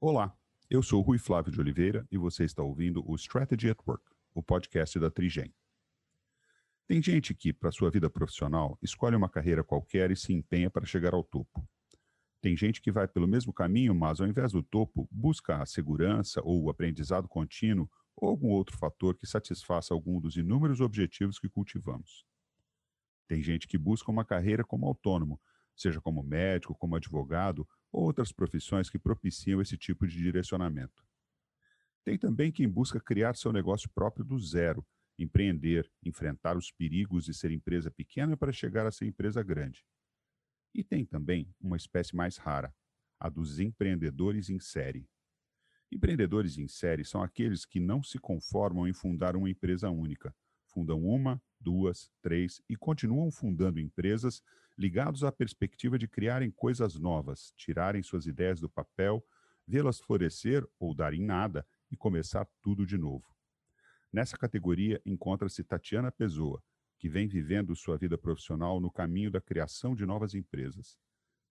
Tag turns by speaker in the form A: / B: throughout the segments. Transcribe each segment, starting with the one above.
A: Olá, eu sou Rui Flávio de Oliveira e você está ouvindo o Strategy at Work, o podcast da Trigem. Tem gente que, para sua vida profissional, escolhe uma carreira qualquer e se empenha para chegar ao topo. Tem gente que vai pelo mesmo caminho, mas ao invés do topo, busca a segurança ou o aprendizado contínuo ou algum outro fator que satisfaça algum dos inúmeros objetivos que cultivamos. Tem gente que busca uma carreira como autônomo, seja como médico, como advogado outras profissões que propiciam esse tipo de direcionamento. Tem também quem busca criar seu negócio próprio do zero, empreender, enfrentar os perigos de ser empresa pequena para chegar a ser empresa grande. E tem também uma espécie mais rara, a dos empreendedores em série. Empreendedores em série são aqueles que não se conformam em fundar uma empresa única. Fundam uma, duas, três e continuam fundando empresas ligados à perspectiva de criarem coisas novas, tirarem suas ideias do papel, vê-las florescer ou dar em nada e começar tudo de novo. Nessa categoria encontra-se Tatiana Pessoa, que vem vivendo sua vida profissional no caminho da criação de novas empresas.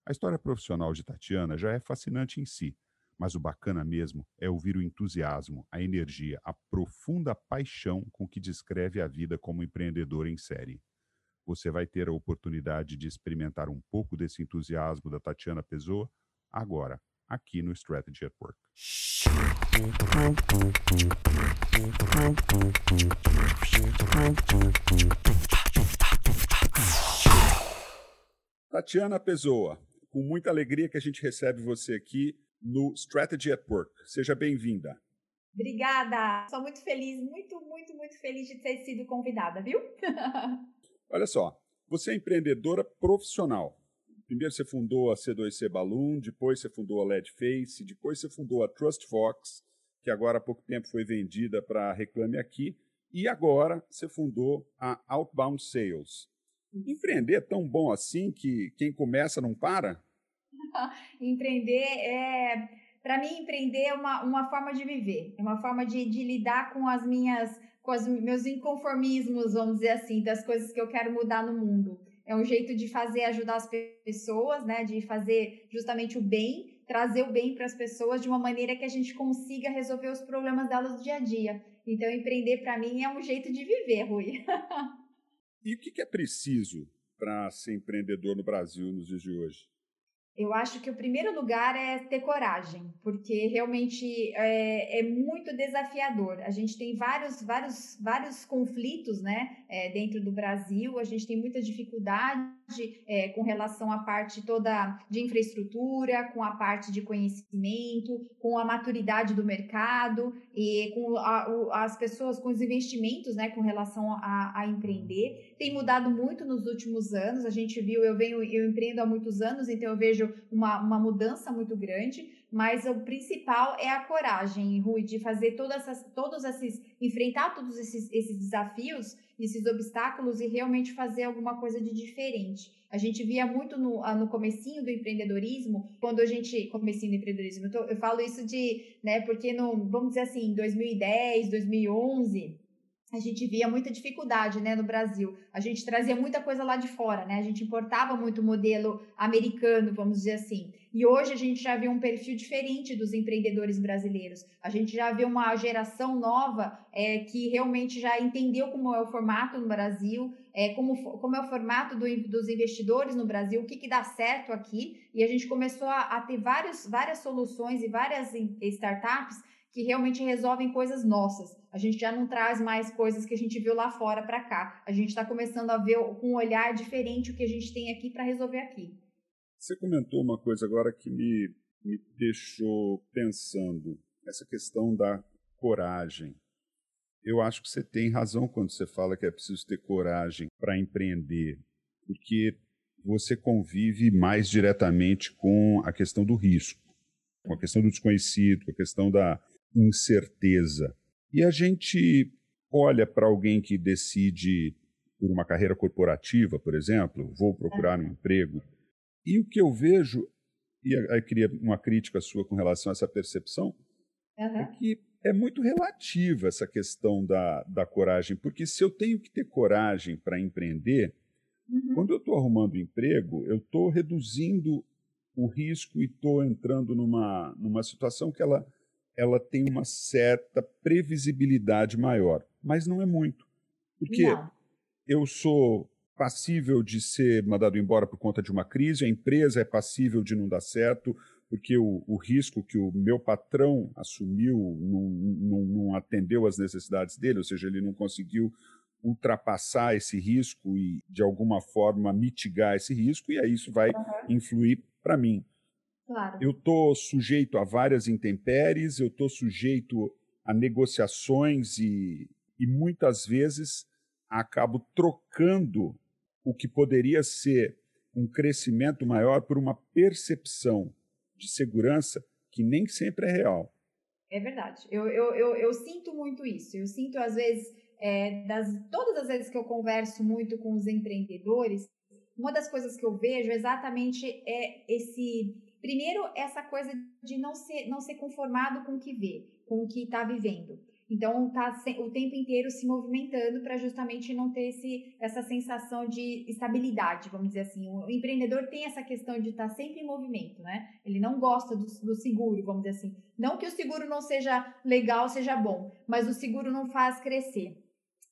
A: A história profissional de Tatiana já é fascinante em si, mas o bacana mesmo é ouvir o entusiasmo, a energia, a profunda paixão com que descreve a vida como empreendedora em série. Você vai ter a oportunidade de experimentar um pouco desse entusiasmo da Tatiana Pessoa agora, aqui no Strategy at Work. Tatiana Pessoa, com muita alegria que a gente recebe você aqui no Strategy at Work. Seja bem-vinda.
B: Obrigada. Sou muito feliz, muito, muito, muito feliz de ter sido convidada, viu?
A: Olha só, você é empreendedora profissional. Primeiro você fundou a C2C Balloon, depois você fundou a LED Face, depois você fundou a Trust Fox, que agora há pouco tempo foi vendida para Reclame Aqui, e agora você fundou a Outbound Sales. Empreender é tão bom assim que quem começa não para?
B: empreender é. Para mim, empreender é uma, uma forma de viver, é uma forma de, de lidar com as minhas, com os meus inconformismos, vamos dizer assim, das coisas que eu quero mudar no mundo. É um jeito de fazer ajudar as pessoas, né? De fazer justamente o bem trazer o bem para as pessoas de uma maneira que a gente consiga resolver os problemas delas do dia a dia. Então, empreender para mim é um jeito de viver, Rui.
A: e o que é preciso para ser empreendedor no Brasil nos dias de hoje?
B: Eu acho que o primeiro lugar é ter coragem, porque realmente é, é muito desafiador. A gente tem vários, vários, vários conflitos né, é, dentro do Brasil, a gente tem muita dificuldade é, com relação à parte toda de infraestrutura, com a parte de conhecimento, com a maturidade do mercado e com a, o, as pessoas, com os investimentos né, com relação a, a empreender. Tem mudado muito nos últimos anos, a gente viu, eu venho, eu empreendo há muitos anos, então eu vejo uma, uma mudança muito grande, mas o principal é a coragem, Rui, de fazer todas essas, todos esses, enfrentar todos esses, esses desafios, esses obstáculos e realmente fazer alguma coisa de diferente. A gente via muito no, no comecinho do empreendedorismo, quando a gente, comecinho do empreendedorismo, eu, tô, eu falo isso de, né, porque no, vamos dizer assim, 2010, 2011, a gente via muita dificuldade, né, no Brasil. A gente trazia muita coisa lá de fora, né? A gente importava muito modelo americano, vamos dizer assim. E hoje a gente já vê um perfil diferente dos empreendedores brasileiros. A gente já vê uma geração nova é, que realmente já entendeu como é o formato no Brasil, é, como, como é o formato do, dos investidores no Brasil, o que, que dá certo aqui. E a gente começou a, a ter vários, várias soluções e várias startups que realmente resolvem coisas nossas. A gente já não traz mais coisas que a gente viu lá fora para cá. A gente está começando a ver com um olhar diferente o que a gente tem aqui para resolver aqui.
A: Você comentou uma coisa agora que me, me deixou pensando, essa questão da coragem. Eu acho que você tem razão quando você fala que é preciso ter coragem para empreender, porque você convive mais diretamente com a questão do risco, com a questão do desconhecido, com a questão da incerteza. E a gente olha para alguém que decide por uma carreira corporativa, por exemplo, vou procurar um emprego, e o que eu vejo, e aí queria uma crítica sua com relação a essa percepção, uhum. é que é muito relativa essa questão da, da coragem, porque se eu tenho que ter coragem para empreender, uhum. quando eu estou arrumando emprego, eu estou reduzindo o risco e estou entrando numa, numa situação que ela, ela tem uma certa previsibilidade maior, mas não é muito. Porque não. eu sou passível de ser mandado embora por conta de uma crise, a empresa é passível de não dar certo, porque o, o risco que o meu patrão assumiu não, não, não atendeu às necessidades dele, ou seja, ele não conseguiu ultrapassar esse risco e, de alguma forma, mitigar esse risco, e aí isso vai uhum. influir para mim.
B: Claro.
A: Eu estou sujeito a várias intempéries, eu estou sujeito a negociações e, e muitas vezes acabo trocando o que poderia ser um crescimento maior por uma percepção de segurança que nem sempre é real.
B: É verdade. Eu, eu, eu, eu sinto muito isso. Eu sinto, às vezes, é, das, todas as vezes que eu converso muito com os empreendedores, uma das coisas que eu vejo exatamente é esse. Primeiro, essa coisa de não ser, não ser conformado com o que vê, com o que está vivendo. Então, tá o tempo inteiro se movimentando para justamente não ter esse, essa sensação de estabilidade, vamos dizer assim. O empreendedor tem essa questão de estar tá sempre em movimento, né? Ele não gosta do, do, seguro, vamos dizer assim. Não que o seguro não seja legal, seja bom, mas o seguro não faz crescer.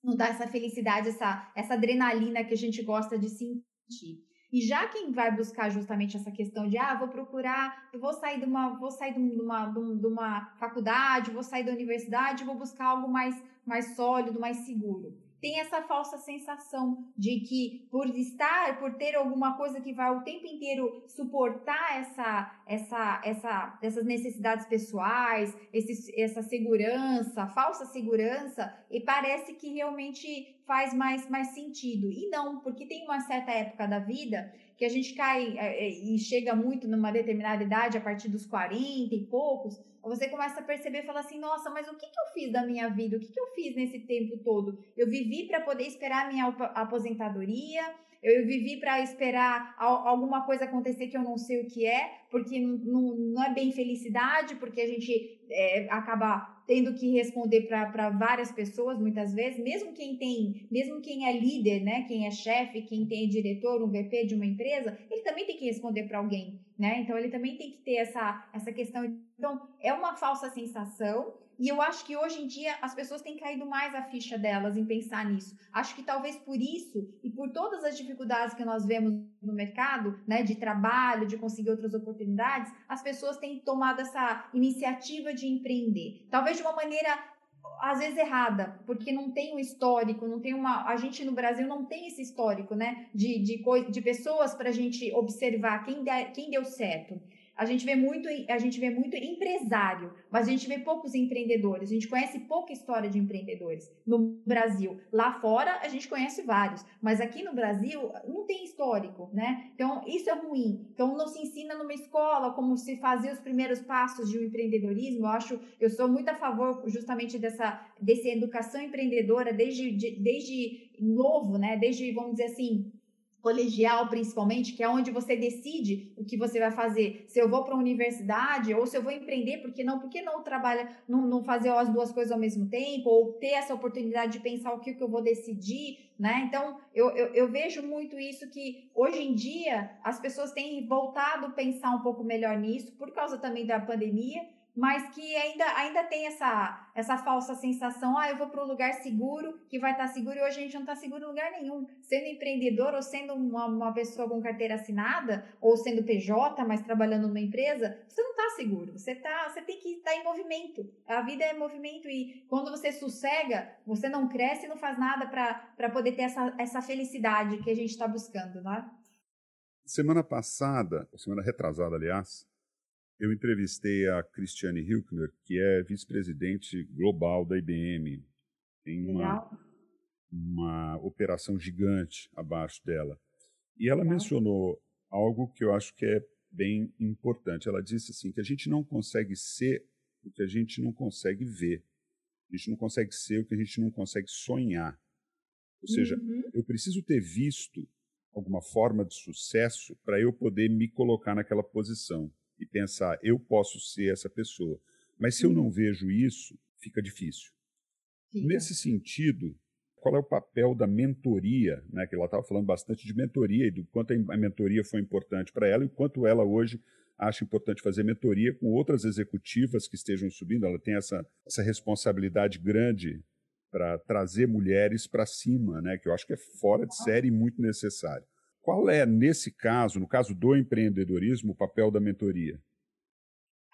B: Não dá essa felicidade, essa, essa adrenalina que a gente gosta de sentir. E já quem vai buscar justamente essa questão de, ah, vou procurar, vou sair de uma, vou sair de uma, de uma faculdade, vou sair da universidade, vou buscar algo mais, mais sólido, mais seguro tem essa falsa sensação de que por estar, por ter alguma coisa que vai o tempo inteiro suportar essa, essa, essa, essas necessidades pessoais, esse, essa segurança, falsa segurança, e parece que realmente faz mais, mais sentido. E não, porque tem uma certa época da vida que a gente cai é, é, e chega muito numa determinada idade, a partir dos 40 e poucos, você começa a perceber e fala assim: nossa, mas o que, que eu fiz da minha vida? O que, que eu fiz nesse tempo todo? Eu vivi para poder esperar a minha aposentadoria, eu vivi para esperar alguma coisa acontecer que eu não sei o que é, porque não, não é bem felicidade, porque a gente é, acaba tendo que responder para várias pessoas muitas vezes, mesmo quem tem, mesmo quem é líder, né, quem é chefe, quem tem diretor, um VP de uma empresa, ele também tem que responder para alguém, né? Então ele também tem que ter essa essa questão. Então é uma falsa sensação e eu acho que hoje em dia as pessoas têm caído mais a ficha delas em pensar nisso. Acho que talvez por isso e por todas as dificuldades que nós vemos no mercado, né, de trabalho, de conseguir outras oportunidades, as pessoas têm tomado essa iniciativa de empreender. Talvez de uma maneira às vezes errada, porque não tem um histórico, não tem uma. A gente no Brasil não tem esse histórico, né? De, de, de pessoas para a gente observar quem, de, quem deu certo a gente vê muito, a gente vê muito empresário, mas a gente vê poucos empreendedores. A gente conhece pouca história de empreendedores no Brasil. Lá fora a gente conhece vários, mas aqui no Brasil não tem histórico, né? Então isso é ruim. Então não se ensina numa escola como se fazer os primeiros passos de um empreendedorismo. Eu acho, eu sou muito a favor justamente dessa dessa educação empreendedora desde de, desde novo, né? Desde vamos dizer assim colegial principalmente, que é onde você decide o que você vai fazer. Se eu vou para a universidade ou se eu vou empreender, porque não? Porque não trabalha, não, não fazer as duas coisas ao mesmo tempo ou ter essa oportunidade de pensar o que, que eu vou decidir, né? Então, eu, eu, eu vejo muito isso que hoje em dia as pessoas têm voltado a pensar um pouco melhor nisso por causa também da pandemia mas que ainda, ainda tem essa, essa falsa sensação, ah, eu vou para um lugar seguro, que vai estar tá seguro, e hoje a gente não está seguro em lugar nenhum. Sendo empreendedor ou sendo uma, uma pessoa com carteira assinada, ou sendo PJ, mas trabalhando numa empresa, você não está seguro, você, tá, você tem que estar tá em movimento. A vida é movimento e quando você sossega, você não cresce e não faz nada para poder ter essa, essa felicidade que a gente está buscando, né?
A: Semana passada, semana retrasada, aliás, eu entrevistei a Christiane Hilkner, que é vice-presidente global da IBM. Tem uma, uma operação gigante abaixo dela. E ela Legal. mencionou algo que eu acho que é bem importante. Ela disse assim que a gente não consegue ser o que a gente não consegue ver. A gente não consegue ser o que a gente não consegue sonhar. Ou seja, uhum. eu preciso ter visto alguma forma de sucesso para eu poder me colocar naquela posição e pensar, eu posso ser essa pessoa. Mas se eu não uhum. vejo isso, fica difícil. Nesse sentido, qual é o papel da mentoria, né? Que ela estava falando bastante de mentoria e do quanto a mentoria foi importante para ela e o quanto ela hoje acha importante fazer mentoria com outras executivas que estejam subindo. Ela tem essa, essa responsabilidade grande para trazer mulheres para cima, né? que eu acho que é fora de série e muito necessário. Qual é, nesse caso, no caso do empreendedorismo, o papel da mentoria?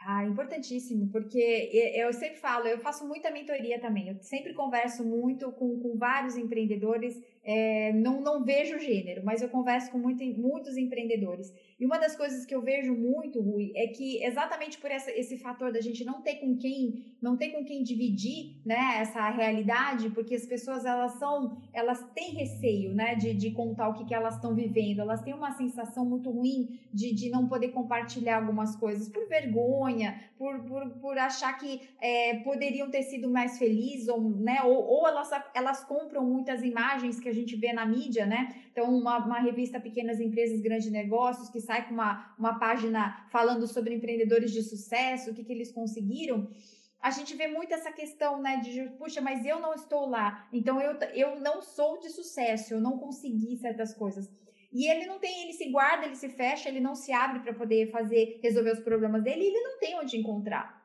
B: Ah, importantíssimo, porque eu sempre falo, eu faço muita mentoria também, eu sempre converso muito com, com vários empreendedores, é, não, não vejo gênero, mas eu converso com muito, muitos empreendedores. E uma das coisas que eu vejo muito, Rui, é que exatamente por essa, esse fator da gente não ter com quem, não ter com quem dividir, né, essa realidade, porque as pessoas elas são, elas têm receio, né, de, de contar o que, que elas estão vivendo, elas têm uma sensação muito ruim de, de não poder compartilhar algumas coisas por vergonha, por, por, por achar que é, poderiam ter sido mais felizes, ou, né, ou, ou elas, elas compram muitas imagens que a gente vê na mídia, né, então uma, uma revista Pequenas Empresas, Grandes Negócios, que sai com uma, uma página falando sobre empreendedores de sucesso, o que, que eles conseguiram, a gente vê muito essa questão, né, de, puxa, mas eu não estou lá, então eu, eu não sou de sucesso, eu não consegui certas coisas. E ele não tem, ele se guarda, ele se fecha, ele não se abre para poder fazer, resolver os problemas dele, e ele não tem onde encontrar.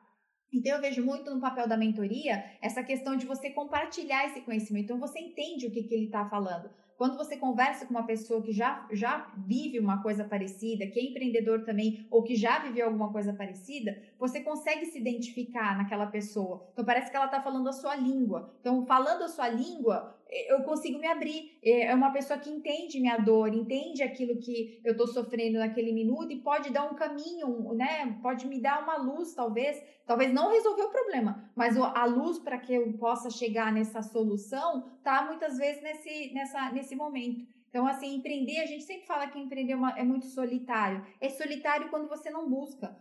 B: Então, eu vejo muito no papel da mentoria essa questão de você compartilhar esse conhecimento. Então, você entende o que, que ele está falando. Quando você conversa com uma pessoa que já, já vive uma coisa parecida, que é empreendedor também, ou que já viveu alguma coisa parecida, você consegue se identificar naquela pessoa. Então parece que ela está falando a sua língua. Então, falando a sua língua, eu consigo me abrir. É uma pessoa que entende minha dor, entende aquilo que eu estou sofrendo naquele minuto e pode dar um caminho, né? Pode me dar uma luz, talvez. Talvez não resolver o problema, mas a luz para que eu possa chegar nessa solução tá muitas vezes nesse, nessa, nesse momento. Então, assim, empreender, a gente sempre fala que empreender é, é muito solitário. É solitário quando você não busca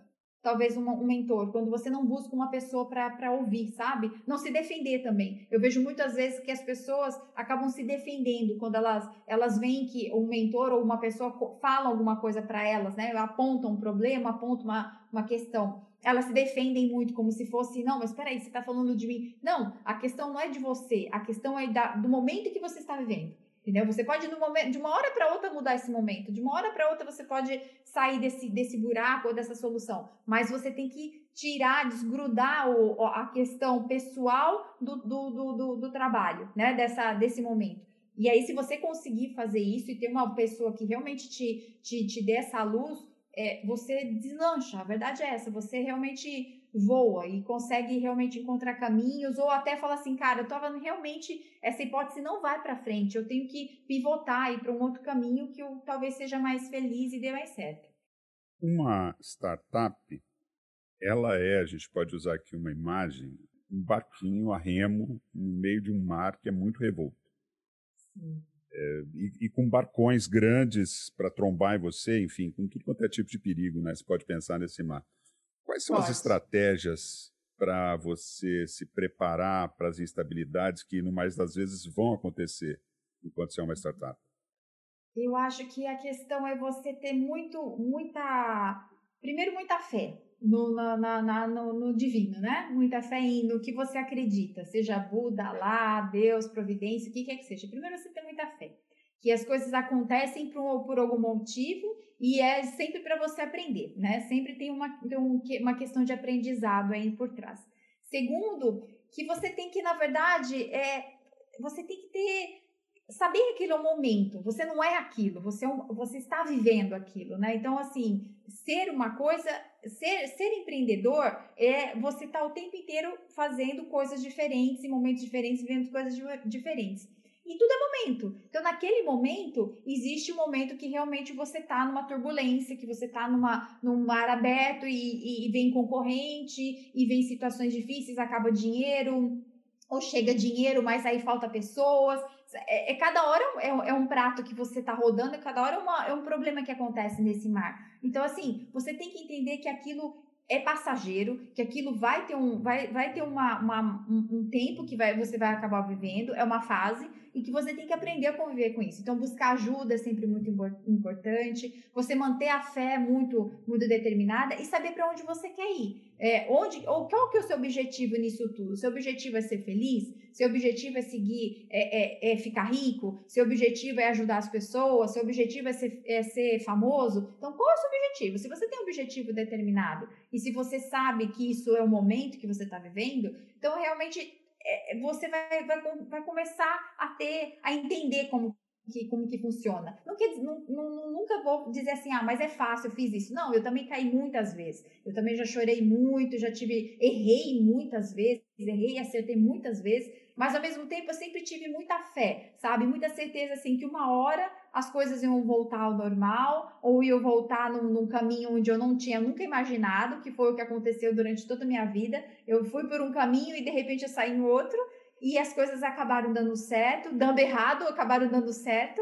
B: talvez um, um mentor, quando você não busca uma pessoa para ouvir, sabe? Não se defender também. Eu vejo muitas vezes que as pessoas acabam se defendendo quando elas, elas veem que um mentor ou uma pessoa fala alguma coisa para elas, né? Apontam um problema, apontam uma, uma questão. Elas se defendem muito como se fosse, não, mas espera aí, você está falando de mim. Não, a questão não é de você, a questão é da, do momento que você está vivendo. Entendeu? Você pode, momento, de uma hora para outra, mudar esse momento. De uma hora para outra, você pode sair desse, desse buraco ou dessa solução. Mas você tem que tirar, desgrudar o, a questão pessoal do, do, do, do, trabalho, né? Dessa, desse momento. E aí, se você conseguir fazer isso e ter uma pessoa que realmente te, te, te dê essa luz, é, você deslancha. A verdade é essa. Você realmente voa e consegue realmente encontrar caminhos ou até fala assim, cara, eu tava realmente essa hipótese não vai para frente, eu tenho que pivotar e para um outro caminho que eu talvez seja mais feliz e dê mais certo.
A: Uma startup, ela é, a gente pode usar aqui uma imagem, um barquinho a remo no meio de um mar que é muito revolto. É, e, e, com barcões grandes para trombar em você, enfim, com tudo quanto é tipo de perigo, né? Você pode pensar nesse mar. Quais são Pode. as estratégias para você se preparar para as instabilidades que, no mais das vezes, vão acontecer enquanto você é uma startup?
B: Eu acho que a questão é você ter muito, muita, primeiro muita fé no, na, na, no, no, divino, né? Muita fé em, no que você acredita, seja Buda, lá, Deus, providência, o que quer que seja. Primeiro você tem muita fé, que as coisas acontecem por, por algum motivo e é sempre para você aprender, né? Sempre tem uma, uma questão de aprendizado aí por trás. Segundo, que você tem que, na verdade, é, você tem que ter saber aquilo é um momento, você não é aquilo, você, é você está vivendo aquilo, né? Então, assim, ser uma coisa, ser, ser empreendedor é você estar tá o tempo inteiro fazendo coisas diferentes, em momentos diferentes, vivendo coisas diferentes. E tudo é momento. Então, naquele momento, existe um momento que realmente você está numa turbulência, que você está numa, num mar aberto e, e, vem concorrente, e vem situações difíceis, acaba dinheiro, ou chega dinheiro, mas aí falta pessoas. É, é cada hora é, é, um prato que você está rodando, e cada hora é, uma, é um problema que acontece nesse mar. Então, assim, você tem que entender que aquilo é passageiro, que aquilo vai ter um, vai, vai ter uma, uma um, um, tempo que vai, você vai acabar vivendo, é uma fase, e que você tem que aprender a conviver com isso. Então, buscar ajuda é sempre muito importante, você manter a fé muito, muito determinada e saber para onde você quer ir. É, onde, ou qual que é o seu objetivo nisso tudo? Seu objetivo é ser feliz? Seu objetivo é seguir, é, é, é ficar rico? Seu objetivo é ajudar as pessoas? Seu objetivo é ser, é ser famoso? Então, qual é o seu objetivo? Se você tem um objetivo determinado e se você sabe que isso é o momento que você está vivendo, então realmente você vai, vai, vai começar a ter, a entender como que, como que funciona. Não, não, nunca vou dizer assim, ah, mas é fácil, eu fiz isso. Não, eu também caí muitas vezes. Eu também já chorei muito, já tive, errei muitas vezes, errei e acertei muitas vezes, mas ao mesmo tempo eu sempre tive muita fé, sabe? Muita certeza, assim, que uma hora as coisas iam voltar ao normal, ou iam voltar num, num caminho onde eu não tinha nunca imaginado, que foi o que aconteceu durante toda a minha vida. Eu fui por um caminho e de repente eu saí em outro, e as coisas acabaram dando certo, dando errado, acabaram dando certo.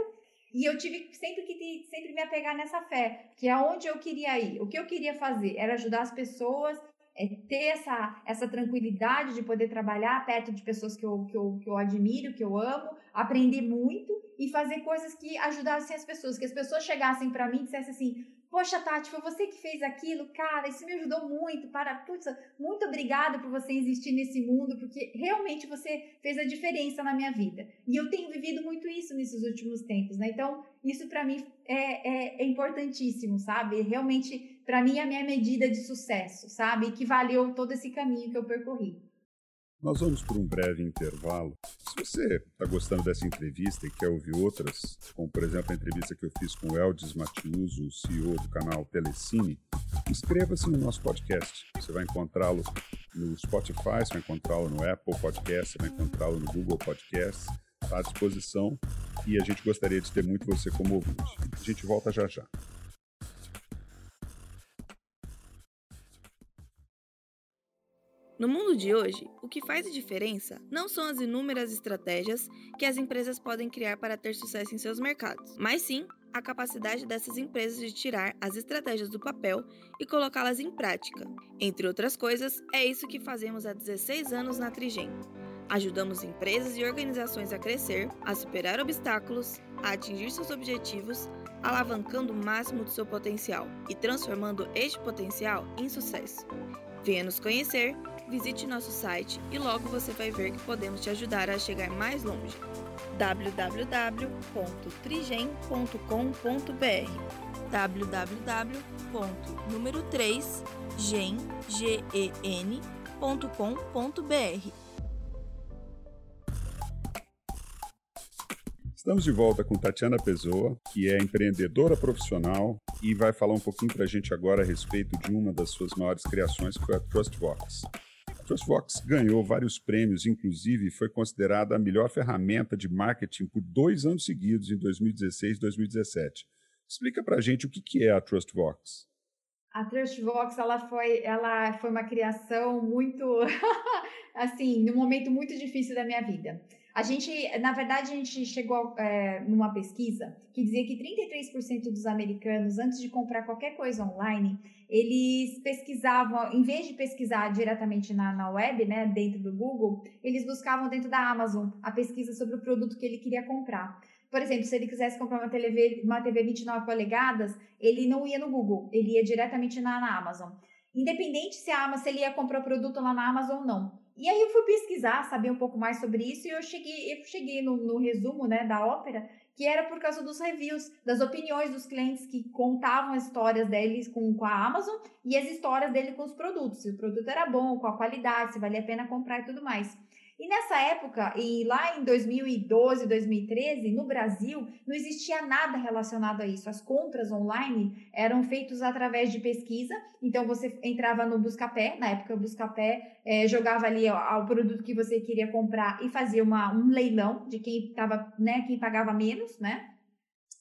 B: E eu tive sempre que sempre me apegar nessa fé, que é onde eu queria ir. O que eu queria fazer era ajudar as pessoas, é ter essa, essa tranquilidade de poder trabalhar perto de pessoas que eu, que, eu, que eu admiro, que eu amo, aprender muito e fazer coisas que ajudassem as pessoas, que as pessoas chegassem para mim e dissessem assim: Poxa, Tati, foi você que fez aquilo, cara, isso me ajudou muito. Para, putz, muito obrigada por você existir nesse mundo, porque realmente você fez a diferença na minha vida. E eu tenho vivido muito isso nesses últimos tempos, né? Então, isso para mim é, é, é, importantíssimo, sabe? Realmente, para mim, é a minha medida de sucesso, sabe? Que valeu todo esse caminho que eu percorri.
A: Nós vamos por um breve intervalo. Se você está gostando dessa entrevista e quer ouvir outras, como por exemplo a entrevista que eu fiz com o Eldis Matiuso, CEO do canal Telecine, inscreva-se no nosso podcast. Você vai encontrá-lo no Spotify, você vai encontrá-lo no Apple Podcast, você vai encontrá-lo no Google Podcast. Está à disposição e a gente gostaria de ter muito você como ouvinte. A gente volta já já.
C: No mundo de hoje, o que faz a diferença não são as inúmeras estratégias que as empresas podem criar para ter sucesso em seus mercados, mas sim a capacidade dessas empresas de tirar as estratégias do papel e colocá-las em prática. Entre outras coisas, é isso que fazemos há 16 anos na Trigem. Ajudamos empresas e organizações a crescer, a superar obstáculos, a atingir seus objetivos, alavancando o máximo do seu potencial e transformando este potencial em sucesso. Venha nos conhecer visite nosso site e logo você vai ver que podemos te ajudar a chegar mais longe. www.trigen.com.br www.número3gen.com.br
A: Estamos de volta com Tatiana Pessoa, que é empreendedora profissional e vai falar um pouquinho para a gente agora a respeito de uma das suas maiores criações, que foi a TrustVox. TrustVox ganhou vários prêmios, inclusive foi considerada a melhor ferramenta de marketing por dois anos seguidos, em 2016 e 2017. Explica para a gente o que, é a TrustVox.
B: A TrustVox ela foi, ela foi uma criação muito, assim, num momento muito difícil da minha vida. A gente, na verdade, a gente chegou é, numa pesquisa que dizia que 33% dos americanos, antes de comprar qualquer coisa online, eles pesquisavam, em vez de pesquisar diretamente na, na web, né, dentro do Google, eles buscavam dentro da Amazon a pesquisa sobre o produto que ele queria comprar. Por exemplo, se ele quisesse comprar uma TV, uma TV 29 polegadas, ele não ia no Google, ele ia diretamente na, na Amazon. Independente se a se ele ia comprar o produto lá na Amazon ou não. E aí eu fui pesquisar, saber um pouco mais sobre isso e eu cheguei, eu cheguei no, no resumo né, da ópera, que era por causa dos reviews, das opiniões dos clientes que contavam as histórias deles com, com a Amazon e as histórias dele com os produtos. Se o produto era bom, qual a qualidade, se valia a pena comprar e tudo mais. E nessa época, e lá em 2012, 2013, no Brasil, não existia nada relacionado a isso. As compras online eram feitas através de pesquisa. Então você entrava no Buscapé, na época o Buscapé é, jogava ali o produto que você queria comprar e fazia uma, um leilão de quem tava, né, quem pagava menos, né?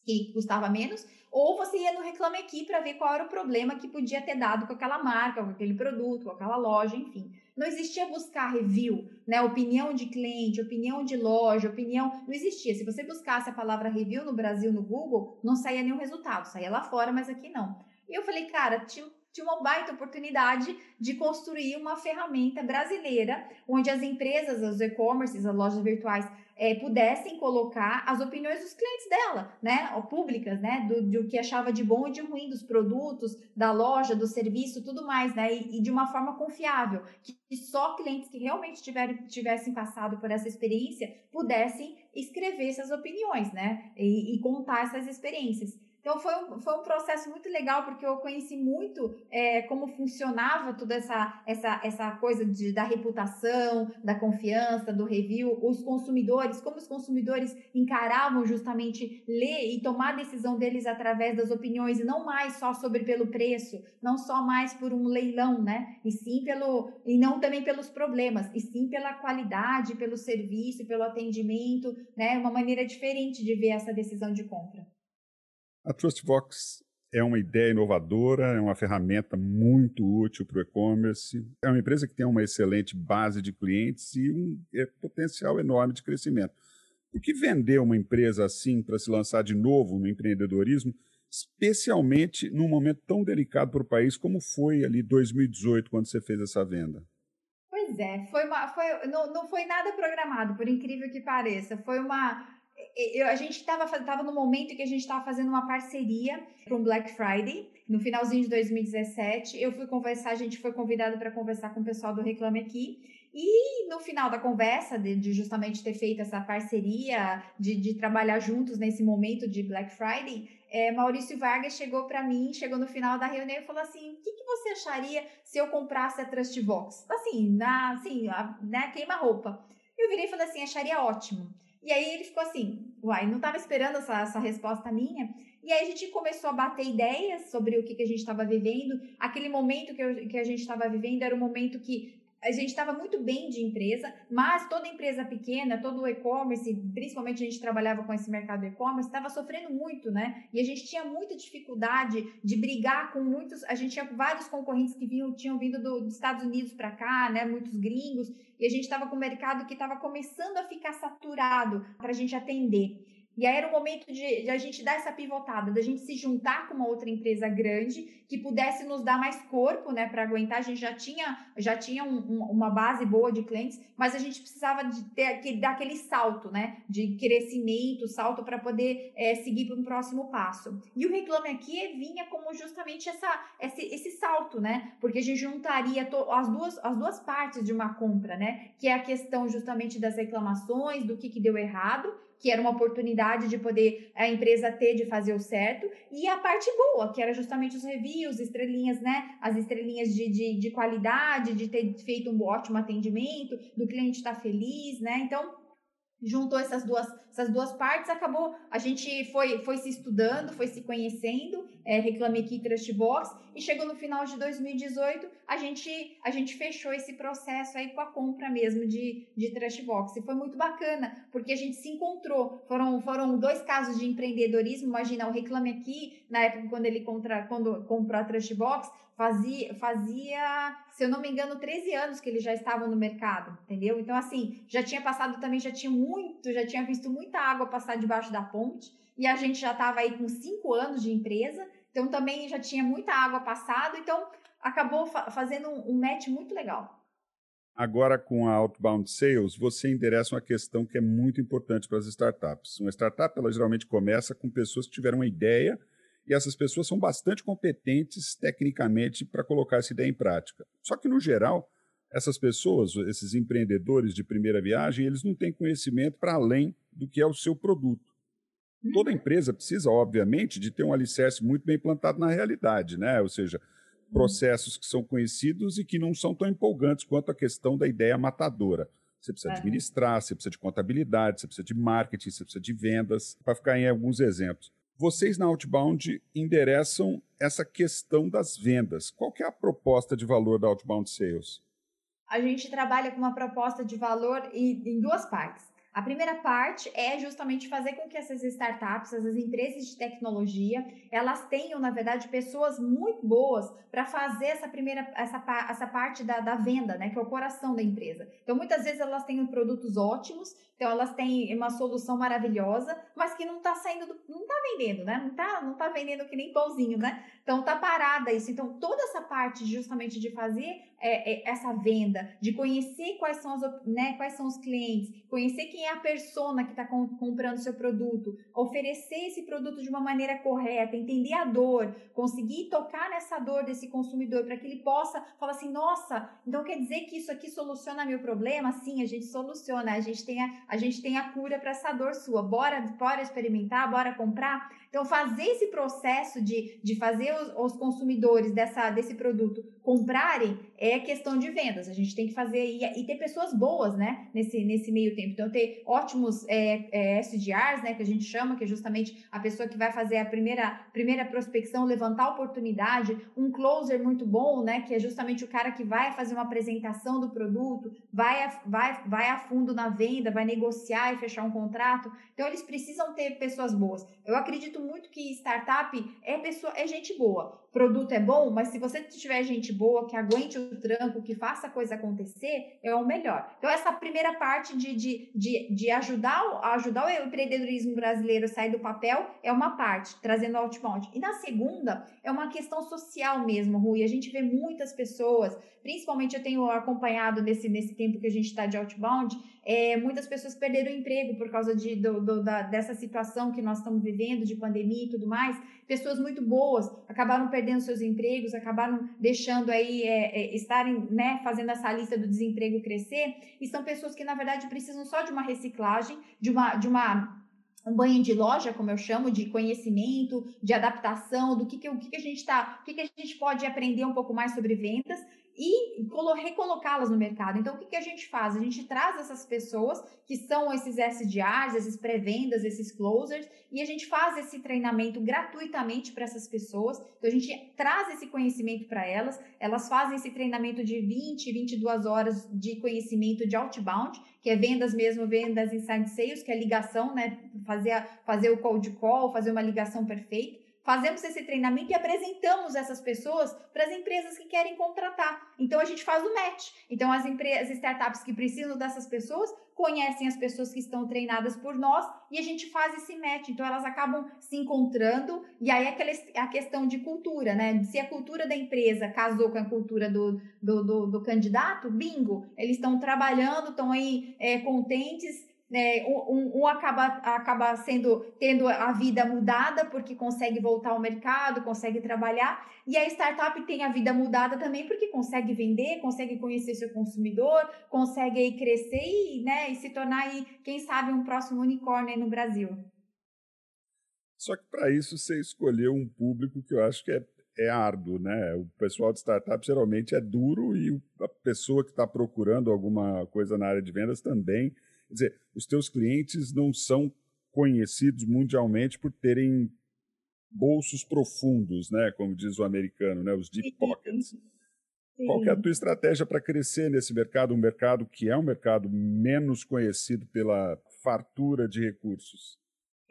B: Que custava menos, ou você ia no Reclame Aqui para ver qual era o problema que podia ter dado com aquela marca, com aquele produto, com aquela loja, enfim. Não existia buscar review, né? Opinião de cliente, opinião de loja, opinião. Não existia. Se você buscasse a palavra review no Brasil, no Google, não saía nenhum resultado. Saía lá fora, mas aqui não. E eu falei, cara, tinha tinha uma baita oportunidade de construir uma ferramenta brasileira onde as empresas, os e-commerces, as lojas virtuais é, pudessem colocar as opiniões dos clientes dela, né, públicas, né, do, do que achava de bom e de ruim dos produtos, da loja, do serviço, tudo mais, né, e, e de uma forma confiável, que, que só clientes que realmente tiver, tivessem passado por essa experiência pudessem escrever essas opiniões, né, e, e contar essas experiências. Então foi um, foi um processo muito legal, porque eu conheci muito é, como funcionava toda essa, essa, essa coisa de, da reputação, da confiança, do review, os consumidores, como os consumidores encaravam justamente ler e tomar a decisão deles através das opiniões, e não mais só sobre pelo preço, não só mais por um leilão, né? E sim pelo. E não também pelos problemas, e sim pela qualidade, pelo serviço, pelo atendimento, né? Uma maneira diferente de ver essa decisão de compra.
A: A TrustVox é uma ideia inovadora, é uma ferramenta muito útil para o e-commerce. É uma empresa que tem uma excelente base de clientes e um é, potencial enorme de crescimento. Por que vender uma empresa assim para se lançar de novo no empreendedorismo, especialmente num momento tão delicado para o país como foi ali 2018, quando você fez essa venda?
B: Pois é, foi uma, foi, não, não foi nada programado, por incrível que pareça. Foi uma, eu, a gente estava tava no momento que a gente estava fazendo uma parceria para um Black Friday, no finalzinho de 2017. Eu fui conversar, a gente foi convidado para conversar com o pessoal do Reclame Aqui. E no final da conversa, de, de justamente ter feito essa parceria, de, de, trabalhar juntos nesse momento de Black Friday, é, Maurício Vargas chegou para mim, chegou no final da reunião e falou assim: o que, que você acharia se eu comprasse a Trustbox? Assim, na, assim, a, né, queima-roupa. Eu virei e falei assim: acharia ótimo. E aí ele ficou assim, uai, não estava esperando essa, essa resposta minha. E aí a gente começou a bater ideias sobre o que, que a gente estava vivendo. Aquele momento que, eu, que a gente estava vivendo era um momento que a gente estava muito bem de empresa, mas toda empresa pequena, todo o e-commerce, principalmente a gente trabalhava com esse mercado e-commerce, estava sofrendo muito, né? E a gente tinha muita dificuldade de brigar com muitos. A gente tinha vários concorrentes que vinham, tinham vindo do, dos Estados Unidos para cá, né? Muitos gringos, e a gente estava com o mercado que estava começando a ficar saturado para a gente atender. E aí era o momento de, de, a gente dar essa pivotada, da gente se juntar com uma outra empresa grande que pudesse nos dar mais corpo, né, para aguentar. A gente já tinha, já tinha um, um, uma base boa de clientes, mas a gente precisava de ter aquele, dar aquele salto, né, de crescimento, salto para poder é, seguir para um próximo passo. E o Reclame Aqui vinha como justamente essa, esse, esse salto, né, porque a gente juntaria as, duas, as duas partes de uma compra, né, que é a questão justamente das reclamações, do que, que deu errado, que era uma oportunidade de poder a empresa ter de fazer o certo, e a parte boa, que era justamente os reviews, estrelinhas, né? As estrelinhas de, de, de qualidade, de ter feito um ótimo atendimento, do cliente estar tá feliz, né? Então, juntou essas duas, essas duas partes, acabou, a gente foi, foi se estudando, foi se conhecendo, é, Reclame Aqui Trustbox, e chegou no final de 2018, a gente, a gente fechou esse processo aí com a compra mesmo de, de Trustbox, e foi muito bacana, porque a gente se encontrou, foram, foram dois casos de empreendedorismo, imagina, o Reclame Aqui, na época quando ele contra, quando comprou a Trustbox, fazia, fazia, se eu não me engano, 13 anos que eles já estavam no mercado, entendeu? Então, assim, já tinha passado também, já tinha muito, já tinha visto muita água passar debaixo da ponte, e a gente já estava aí com 5 anos de empresa, então também já tinha muita água passada, então acabou fa fazendo um, um match muito legal.
A: Agora, com a Outbound Sales, você endereça uma questão que é muito importante para as startups. Uma startup, ela geralmente começa com pessoas que tiveram uma ideia e essas pessoas são bastante competentes tecnicamente para colocar essa ideia em prática. Só que, no geral, essas pessoas, esses empreendedores de primeira viagem, eles não têm conhecimento para além do que é o seu produto. Toda uhum. empresa precisa, obviamente, de ter um alicerce muito bem plantado na realidade, né? ou seja, uhum. processos que são conhecidos e que não são tão empolgantes quanto a questão da ideia matadora. Você precisa administrar, você precisa de contabilidade, você precisa de marketing, você precisa de vendas, para ficar em alguns exemplos. Vocês na Outbound endereçam essa questão das vendas. Qual é a proposta de valor da Outbound Sales?
B: A gente trabalha com uma proposta de valor em, duas partes. A primeira parte é justamente fazer com que essas startups, essas empresas de tecnologia, elas tenham, na verdade, pessoas muito boas para fazer essa primeira, essa, essa parte da, da venda, né? Que é o coração da empresa. Então, muitas vezes elas têm produtos ótimos, então elas têm uma solução maravilhosa, mas que não está saindo, do, não está vendendo, né? Não está não tá vendendo que nem pãozinho, né? Então tá parada isso. Então, toda essa parte justamente de fazer é, é, essa venda, de conhecer quais são, as, né, quais são os clientes, conhecer quem é a persona que está com, comprando seu produto, oferecer esse produto de uma maneira correta, entender a dor, conseguir tocar nessa dor desse consumidor para que ele possa falar assim, nossa, então quer dizer que isso aqui soluciona meu problema? Sim, a gente soluciona, a gente tem a, a, gente tem a cura para essa dor sua, bora, bora experimentar, bora comprar. Então, fazer esse processo de, de fazer os, os consumidores dessa, desse produto comprarem é questão de vendas. A gente tem que fazer e, e ter pessoas boas, né, nesse, nesse meio tempo. Então, ter ótimos é, é, SDRs, né, que a gente chama, que é justamente a pessoa que vai fazer a primeira, primeira prospecção, levantar oportunidade, um closer muito bom, né, que é justamente o cara que vai fazer uma apresentação do produto, vai a, vai, vai a fundo na venda, vai negociar e fechar um contrato. Então, eles precisam ter pessoas boas. Eu acredito muito que startup é pessoa, é gente boa. Produto é bom, mas se você tiver gente boa, que aguente o tranco, que faça a coisa acontecer, é o melhor. Então, essa primeira parte de, de, de, de ajudar, ajudar o empreendedorismo brasileiro a sair do papel é uma parte, trazendo outbound. E na segunda, é uma questão social mesmo, Rui. A gente vê muitas pessoas, principalmente eu tenho acompanhado nesse, nesse tempo que a gente está de outbound, é, muitas pessoas perderam o emprego por causa de, do, do, da, dessa situação que nós estamos vivendo, de pandemia e tudo mais. Pessoas muito boas acabaram perdendo seus empregos, acabaram deixando aí, é, é, estarem, né, fazendo essa lista do desemprego crescer. E são pessoas que, na verdade, precisam só de uma reciclagem, de uma, de uma um banho de loja, como eu chamo, de conhecimento, de adaptação, do que, que, o que, que a gente está, o que, que a gente pode aprender um pouco mais sobre vendas e recolocá-las no mercado. Então, o que, que a gente faz? A gente traz essas pessoas que são esses SDRs, esses pré-vendas, esses closers, e a gente faz esse treinamento gratuitamente para essas pessoas. Então, a gente traz esse conhecimento para elas, elas fazem esse treinamento de 20, 22 horas de conhecimento de outbound, que é vendas mesmo, vendas inside sales, que é ligação, né? Fazer, fazer o cold call, fazer uma ligação perfeita fazemos esse treinamento e apresentamos essas pessoas para as empresas que querem contratar. Então a gente faz o match. Então as empresas, as startups que precisam dessas pessoas conhecem as pessoas que estão treinadas por nós e a gente faz esse match. Então elas acabam se encontrando e aí é aquela a questão de cultura, né? Se a cultura da empresa casou com a cultura do, do, do, do candidato, bingo, eles estão trabalhando, estão aí é, contentes né, um, um, acaba, acaba sendo tendo a vida mudada porque consegue voltar ao mercado, consegue trabalhar, e a startup tem a vida mudada também porque consegue vender, consegue conhecer seu consumidor, consegue aí crescer e, né, e se tornar aí, quem sabe, um próximo unicórnio no Brasil.
A: Só que para isso você escolheu um público que eu acho que é, é árduo, né? O pessoal de startup geralmente é duro e a pessoa que está procurando alguma coisa na área de vendas também Quer dizer, os teus clientes não são conhecidos mundialmente por terem bolsos profundos, né, como diz o americano, né, os deep pockets. Sim. Qual é a tua estratégia para crescer nesse mercado, um mercado que é um mercado menos conhecido pela fartura de recursos?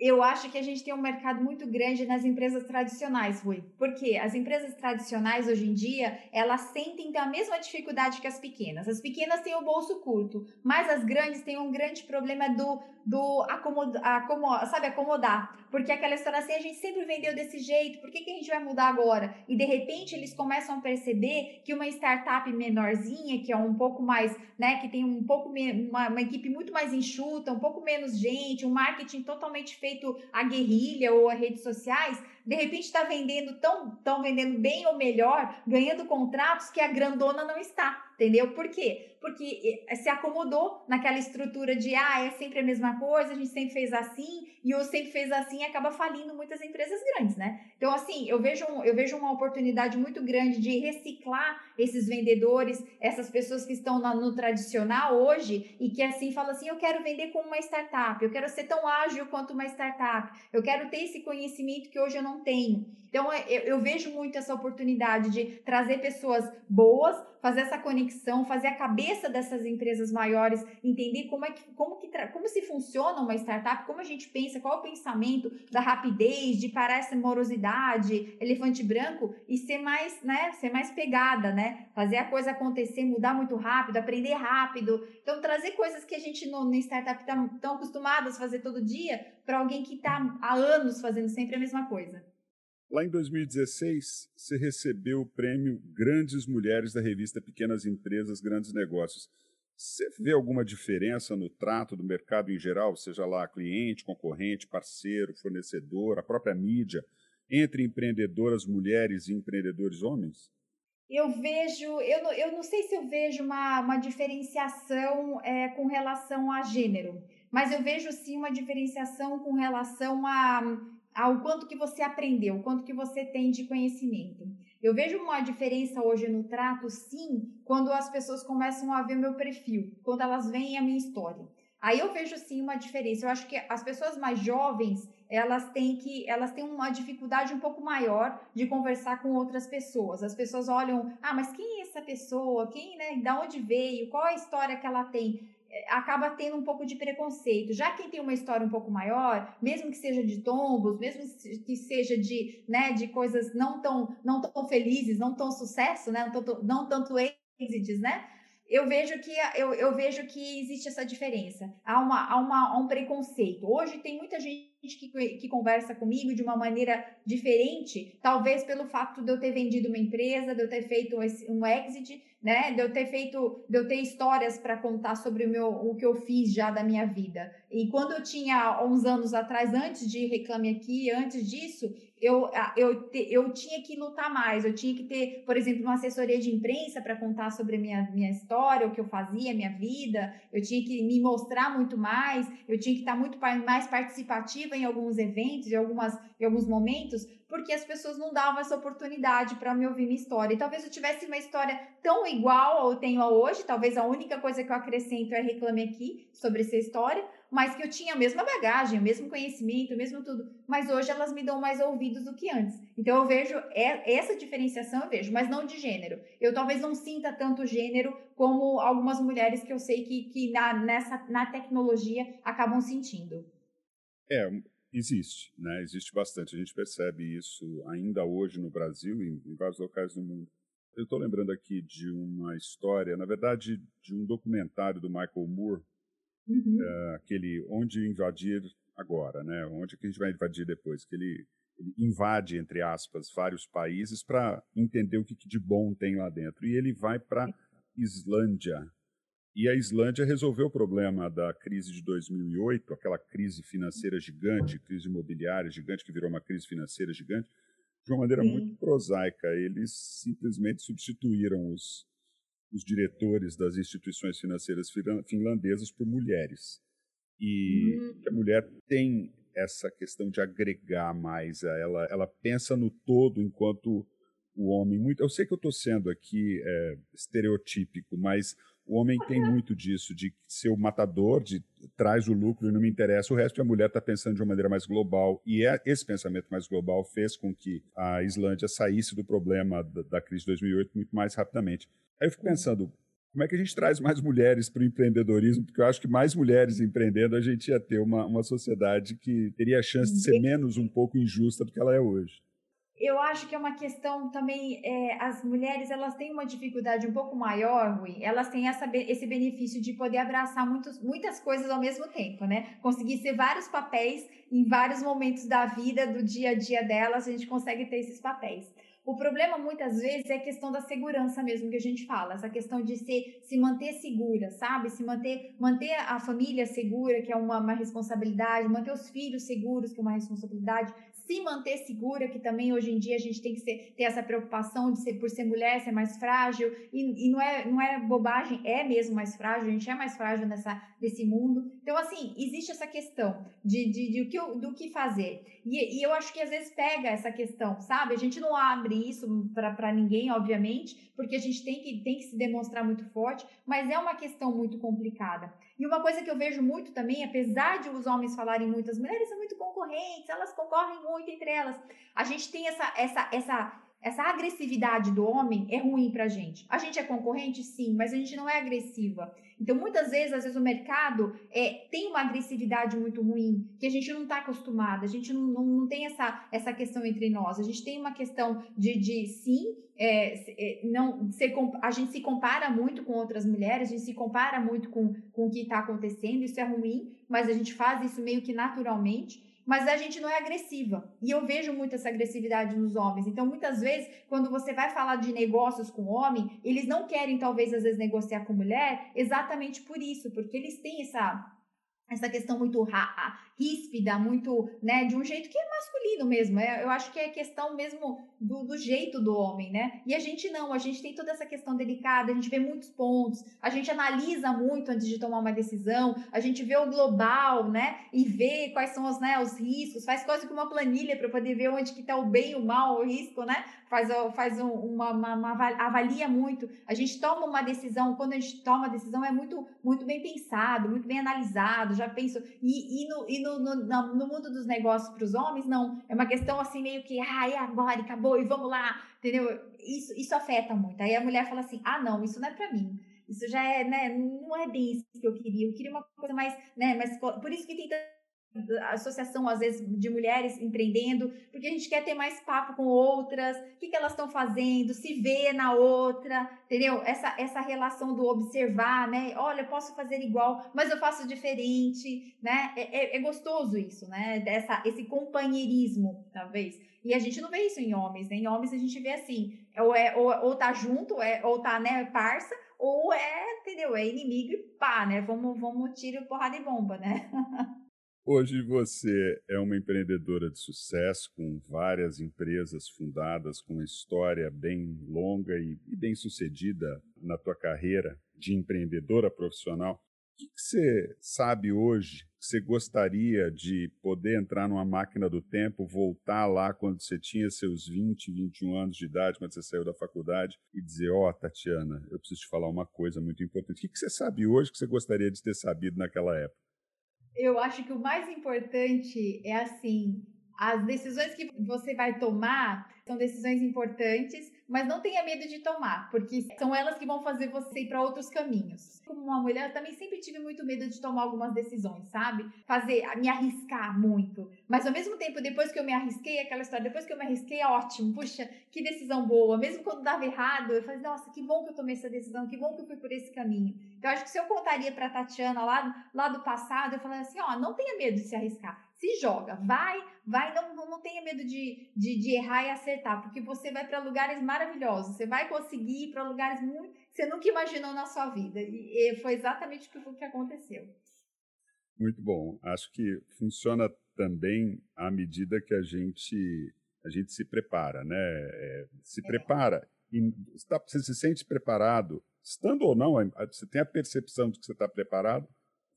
B: Eu acho que a gente tem um mercado muito grande nas empresas tradicionais, Rui. Porque as empresas tradicionais hoje em dia, elas sentem ter a mesma dificuldade que as pequenas. As pequenas têm o bolso curto, mas as grandes têm um grande problema do do acomodar, acomo, sabe, acomodar. Porque aquela história assim, a gente sempre vendeu desse jeito, por que, que a gente vai mudar agora? E de repente eles começam a perceber que uma startup menorzinha, que é um pouco mais, né, que tem um pouco, uma, uma equipe muito mais enxuta, um pouco menos gente, um marketing totalmente feito a guerrilha ou a redes sociais, de repente está vendendo tão, tão vendendo bem ou melhor, ganhando contratos que a grandona não está, entendeu? Por quê? Porque se acomodou naquela estrutura de ah, é sempre a mesma coisa, a gente sempre fez assim, e o sempre fez assim acaba falindo muitas empresas grandes, né? Então, assim, eu vejo, eu vejo uma oportunidade muito grande de reciclar esses vendedores, essas pessoas que estão no tradicional hoje e que assim falam assim: eu quero vender como uma startup, eu quero ser tão ágil quanto uma startup, eu quero ter esse conhecimento que hoje eu não tenho. Então, é, eu, eu vejo muito essa oportunidade de trazer pessoas boas, fazer essa conexão conexão, fazer a cabeça dessas empresas maiores, entender como é que como que como se funciona uma startup, como a gente pensa, qual é o pensamento da rapidez, de parar essa morosidade, elefante branco e ser mais, né, ser mais pegada, né? Fazer a coisa acontecer, mudar muito rápido, aprender rápido. Então trazer coisas que a gente no, no startup está tão acostumados a fazer todo dia para alguém que está há anos fazendo sempre a mesma coisa.
A: Lá em 2016, você recebeu o prêmio Grandes Mulheres da revista Pequenas Empresas, Grandes Negócios. Você vê alguma diferença no trato do mercado em geral, seja lá cliente, concorrente, parceiro, fornecedor, a própria mídia, entre empreendedoras mulheres e empreendedores homens?
B: Eu vejo, eu não, eu não sei se eu vejo uma, uma diferenciação é, com relação a gênero, mas eu vejo sim uma diferenciação com relação a ao quanto que você aprendeu, o quanto que você tem de conhecimento. Eu vejo uma diferença hoje no trato, sim, quando as pessoas começam a ver meu perfil, quando elas veem a minha história. Aí eu vejo sim uma diferença. Eu acho que as pessoas mais jovens, elas têm que, elas têm uma dificuldade um pouco maior de conversar com outras pessoas. As pessoas olham, ah, mas quem é essa pessoa? Quem, né? Da onde veio? Qual a história que ela tem? Acaba tendo um pouco de preconceito. Já quem tem uma história um pouco maior, mesmo que seja de tombos, mesmo que seja de, né, de coisas não tão, não tão felizes, não tão sucesso, né, não, tanto êxitos, né? Eu vejo que eu, eu vejo que existe essa diferença. Há, uma, há, uma, há um preconceito. Hoje tem muita gente que, que conversa comigo de uma maneira diferente, talvez pelo fato de eu ter vendido uma empresa, de eu ter feito um exit, né? De eu ter feito, de eu ter histórias para contar sobre o, meu, o que eu fiz já da minha vida. E quando eu tinha uns anos atrás, antes de Reclame Aqui, antes disso, eu, eu, eu tinha que lutar mais, eu tinha que ter, por exemplo, uma assessoria de imprensa para contar sobre a minha, minha história, o que eu fazia, minha vida, eu tinha que me mostrar muito mais, eu tinha que estar muito mais participativa em alguns eventos, em, algumas, em alguns momentos, porque as pessoas não davam essa oportunidade para me ouvir minha história. E talvez eu tivesse uma história tão igual ao tenho hoje, talvez a única coisa que eu acrescento é reclame aqui sobre essa história, mas que eu tinha a mesma bagagem, o mesmo conhecimento, o mesmo tudo. Mas hoje elas me dão mais ouvidos do que antes. Então eu vejo essa diferenciação, eu vejo, mas não de gênero. Eu talvez não sinta tanto gênero como algumas mulheres que eu sei que, que na, nessa, na tecnologia acabam sentindo.
A: É, existe, né? Existe bastante. A gente percebe isso ainda hoje no Brasil e em vários locais do mundo. Eu estou lembrando aqui de uma história, na verdade, de um documentário do Michael Moore, Uhum. Uh, aquele onde invadir agora, né? Onde que a gente vai invadir depois? Que ele, ele invade, entre aspas, vários países para entender o que, que, de bom tem lá dentro. E ele vai para Islândia. E a Islândia resolveu o problema da crise de 2008, aquela crise financeira gigante, crise imobiliária gigante, que virou uma crise financeira gigante, de uma maneira Sim. muito prosaica. Eles simplesmente substituíram os, os diretores das instituições financeiras finlandesas por mulheres. E hum. a mulher tem essa questão de agregar mais, ela, ela pensa no todo enquanto o homem. Muito, eu sei que eu estou sendo aqui é, estereotípico, mas o homem tem muito disso, de ser o matador, de traz o lucro e não me interessa o resto, e a mulher está pensando de uma maneira mais global. E é, esse pensamento mais global fez com que a Islândia saísse do problema da, da crise de 2008 muito mais rapidamente. Aí eu fico pensando, como é que a gente traz mais mulheres para o empreendedorismo? Porque eu acho que mais mulheres empreendendo, a gente ia ter uma, uma sociedade que teria a chance de ser menos um pouco injusta do que ela é hoje
B: eu acho que é uma questão também, é, as mulheres elas têm uma dificuldade um pouco maior, Rui, elas têm essa, esse benefício de poder abraçar muitos, muitas coisas ao mesmo tempo, né? Conseguir ser vários papéis em vários momentos da vida, do dia a dia delas, a gente consegue ter esses papéis. O problema muitas vezes é a questão da segurança mesmo que a gente fala, essa questão de se, se manter segura, sabe? Se manter, manter a família segura, que é uma, uma responsabilidade, manter os filhos seguros, que é uma responsabilidade, se manter segura, que também hoje em dia a gente tem que ser, ter essa preocupação de ser, por ser mulher, ser mais frágil, e, e não, é, não é bobagem, é mesmo mais frágil, a gente é mais frágil nessa, nesse mundo. Então, assim, existe essa questão de, de, de, de do que fazer. E, e eu acho que às vezes pega essa questão, sabe? A gente não abre isso para ninguém, obviamente, porque a gente tem que, tem que se demonstrar muito forte, mas é uma questão muito complicada. E uma coisa que eu vejo muito também, apesar de os homens falarem muito, as mulheres são muito concorrentes, elas concorrem muito entre elas. A gente tem essa, essa, essa essa agressividade do homem é ruim para a gente. A gente é concorrente, sim, mas a gente não é agressiva. Então, muitas vezes, às vezes, o mercado é, tem uma agressividade muito ruim, que a gente não está acostumada, a gente não, não, não, tem essa, essa questão entre nós. A gente tem uma questão de, de sim, é, é, não ser, a gente se compara muito com outras mulheres, a gente se compara muito com, com o que está acontecendo, isso é ruim, mas a gente faz isso meio que naturalmente mas a gente não é agressiva. E eu vejo muito essa agressividade nos homens. Então, muitas vezes, quando você vai falar de negócios com homem, eles não querem, talvez, às vezes, negociar com mulher exatamente por isso, porque eles têm essa essa questão muito ríspida, muito, né, de um jeito que é masculino mesmo. É, eu acho que é questão mesmo do, do, jeito do homem, né? E a gente não, a gente tem toda essa questão delicada, a gente vê muitos pontos, a gente analisa muito antes de tomar uma decisão, a gente vê o global, né? E vê quais são os, né, os riscos, faz quase que uma planilha para poder ver onde que está o bem, o mal, o risco, né? Faz, faz uma, uma, uma, avalia muito. A gente toma uma decisão, quando a gente toma a decisão é muito, muito bem pensado, muito bem analisado, já penso. E, e, no, e no, no, no mundo dos negócios para os homens, não. É uma questão assim, meio que, ah, é agora, acabou, e vamos lá, entendeu? Isso, isso afeta muito. Aí a mulher fala assim: ah, não, isso não é para mim. Isso já é, né? Não é bem isso que eu queria. Eu queria uma coisa mais, né? Mas por isso que tem associação, às vezes, de mulheres empreendendo, porque a gente quer ter mais papo com outras, o que, que elas estão fazendo, se ver na outra, entendeu? Essa, essa relação do observar, né? Olha, eu posso fazer igual, mas eu faço diferente, né? É, é, é gostoso isso, né? Dessa, esse companheirismo, talvez. E a gente não vê isso em homens, né? Em homens a gente vê assim, ou, é, ou, ou tá junto, é, ou tá, né, parça, ou é, entendeu? É inimigo e pá, né? Vamos, vamos tiro, porrada e bomba, né?
A: Hoje você é uma empreendedora de sucesso, com várias empresas fundadas, com uma história bem longa e, bem sucedida na tua carreira de empreendedora profissional. O que, você sabe hoje que você gostaria de poder entrar numa máquina do tempo, voltar lá quando você tinha seus 20, 21 anos de idade, quando você saiu da faculdade, e dizer: Ó, oh, Tatiana, eu preciso te falar uma coisa muito importante. O que você sabe hoje que você gostaria de ter sabido naquela época?
B: Eu acho que o mais importante é assim, as decisões que você vai tomar são decisões importantes, mas não tenha medo de tomar, porque são elas que vão fazer você ir para outros caminhos. Como uma mulher, eu também sempre tive muito medo de tomar algumas decisões, sabe? Fazer, me arriscar muito. Mas ao mesmo tempo, depois que eu me arrisquei, aquela história, depois que eu me arrisquei, é ótimo. Puxa, que decisão boa. Mesmo quando dava errado, eu falei, nossa, que bom que eu tomei essa decisão, que bom que eu fui por esse caminho. Então, acho que se eu contaria para Tatiana lá, lá do passado, eu falaria assim, ó, não tenha medo de se arriscar se joga, vai, vai, não, não, tenha medo de, de, de errar e acertar, porque você vai para lugares maravilhosos, você vai conseguir ir para lugares muito que você nunca imaginou na sua vida. E, e foi exatamente o que aconteceu.
A: Muito bom. Acho que funciona também à medida que a gente a gente se prepara, né? É, se é. prepara e você se sente preparado, estando ou não, você tem a percepção de que você está preparado,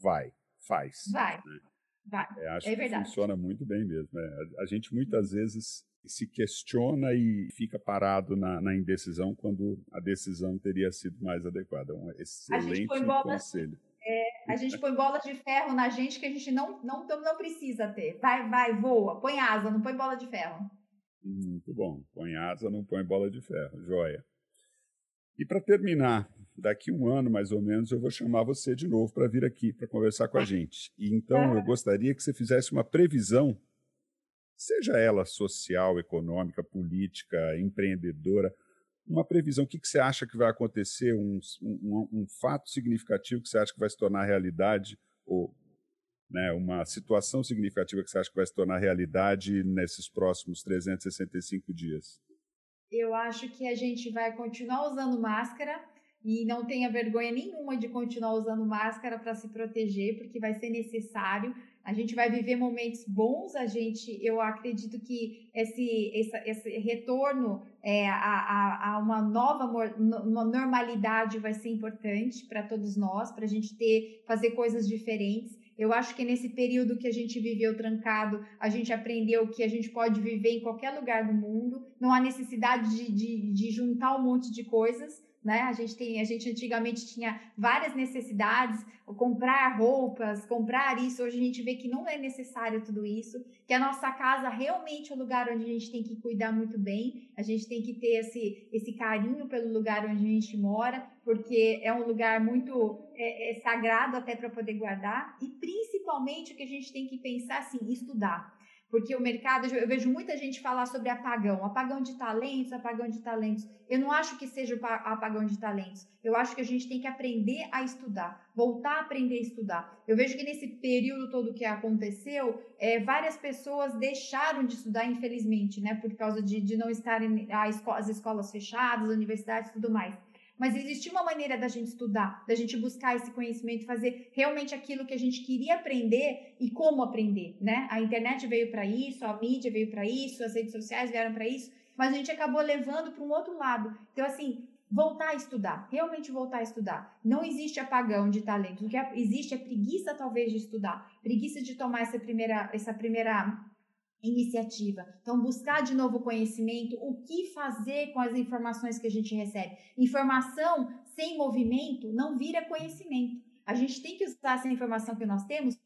A: vai, faz.
B: Vai. Né? Vai. É,
A: acho
B: é
A: que funciona muito bem mesmo. Né? A, gente muitas vezes se questiona e fica parado na, na, indecisão quando a decisão teria sido mais adequada. Um excelente conselho.
B: É, a gente põe bola de ferro na gente que a gente não, não, não precisa ter. Vai, vai, voa, põe asa, não põe bola de ferro.
A: Muito bom. Põe asa, não põe bola de ferro. Joia. E para terminar, daqui um ano mais ou menos eu vou chamar você de novo para vir aqui para conversar com a gente. E então eu gostaria que você fizesse uma previsão, seja ela social, econômica, política, empreendedora, uma previsão. O que, que você acha que vai acontecer? Um, um, um fato significativo que você acha que vai se tornar realidade ou né, uma situação significativa que você acha que vai se tornar realidade nesses próximos 365 dias?
B: Eu acho que a gente vai continuar usando máscara e não tenha vergonha nenhuma de continuar usando máscara para se proteger, porque vai ser necessário. A gente vai viver momentos bons, a gente, eu acredito que esse, esse, esse retorno é, a, a, a, uma nova uma normalidade vai ser importante para todos nós, para a gente ter, fazer coisas diferentes. Eu acho que nesse período que a gente viveu trancado, a gente aprendeu que a gente pode viver em qualquer lugar do mundo, não há necessidade de, de, de juntar um monte de coisas, né? A gente tem, a gente antigamente tinha várias necessidades, comprar roupas, comprar isso. Hoje a gente vê que não é necessário tudo isso, que a nossa casa realmente é o lugar onde a gente tem que cuidar muito bem. A gente tem que ter esse, esse carinho pelo lugar onde a gente mora, porque é um lugar muito é, é sagrado até para poder guardar. E principalmente o que a gente tem que pensar assim, estudar porque o mercado, eu vejo muita gente falar sobre apagão, apagão de talentos, apagão de talentos. Eu não acho que seja apagão de talentos. Eu acho que a gente tem que aprender a estudar, voltar a aprender a estudar. Eu vejo que nesse período todo que aconteceu, é, várias pessoas deixaram de estudar, infelizmente, né, por causa de, de não estarem as escolas fechadas, universidades e tudo mais mas existia uma maneira da gente estudar, da gente buscar esse conhecimento, fazer realmente aquilo que a gente queria aprender e como aprender, né? A internet veio para isso, a mídia veio para isso, as redes sociais vieram para isso, mas a gente acabou levando para um outro lado. Então, assim, voltar a estudar, realmente voltar a estudar. Não existe apagão de talento, o que existe é preguiça talvez de estudar, preguiça de tomar essa primeira, essa primeira iniciativa. Então, buscar de novo conhecimento, o que fazer com as informações que a gente recebe. Informação sem movimento não vira conhecimento. A gente tem que usar essa informação que nós temos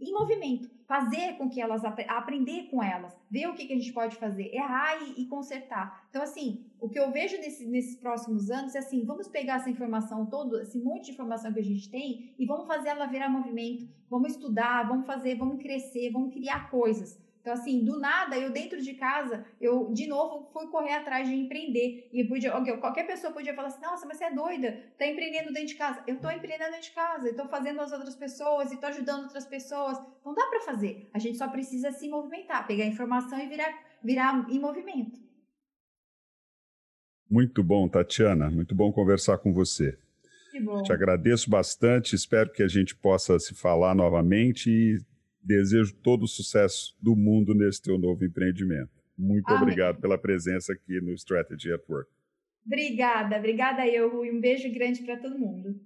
B: em movimento, fazer com que elas aprender com elas, ver o que, que a gente pode fazer, errar e, e consertar. Então, assim, o que eu vejo nesse, nesses próximos anos é assim: vamos pegar essa informação toda, esse monte de informação que a gente tem, e vamos fazer ela virar movimento, vamos estudar, vamos fazer, vamos crescer, vamos criar coisas. Então, assim, do nada, eu dentro de casa, eu de novo fui correr atrás de empreender. E podia, qualquer pessoa podia falar assim: nossa, mas você é doida, tá empreendendo dentro de casa. Eu tô empreendendo dentro de casa, eu tô fazendo as outras pessoas e tô ajudando outras pessoas. Não dá para fazer. A gente só precisa se movimentar, pegar informação e virar, virar em movimento.
A: Muito bom, Tatiana. Muito bom conversar com você.
B: Que bom.
A: Te agradeço bastante. Espero que a gente possa se falar novamente e Desejo todo o sucesso do mundo nesse teu novo empreendimento. Muito Amém. obrigado pela presença aqui no Strategy at Work.
B: Obrigada, obrigada eu, Rui. Um beijo grande para todo mundo.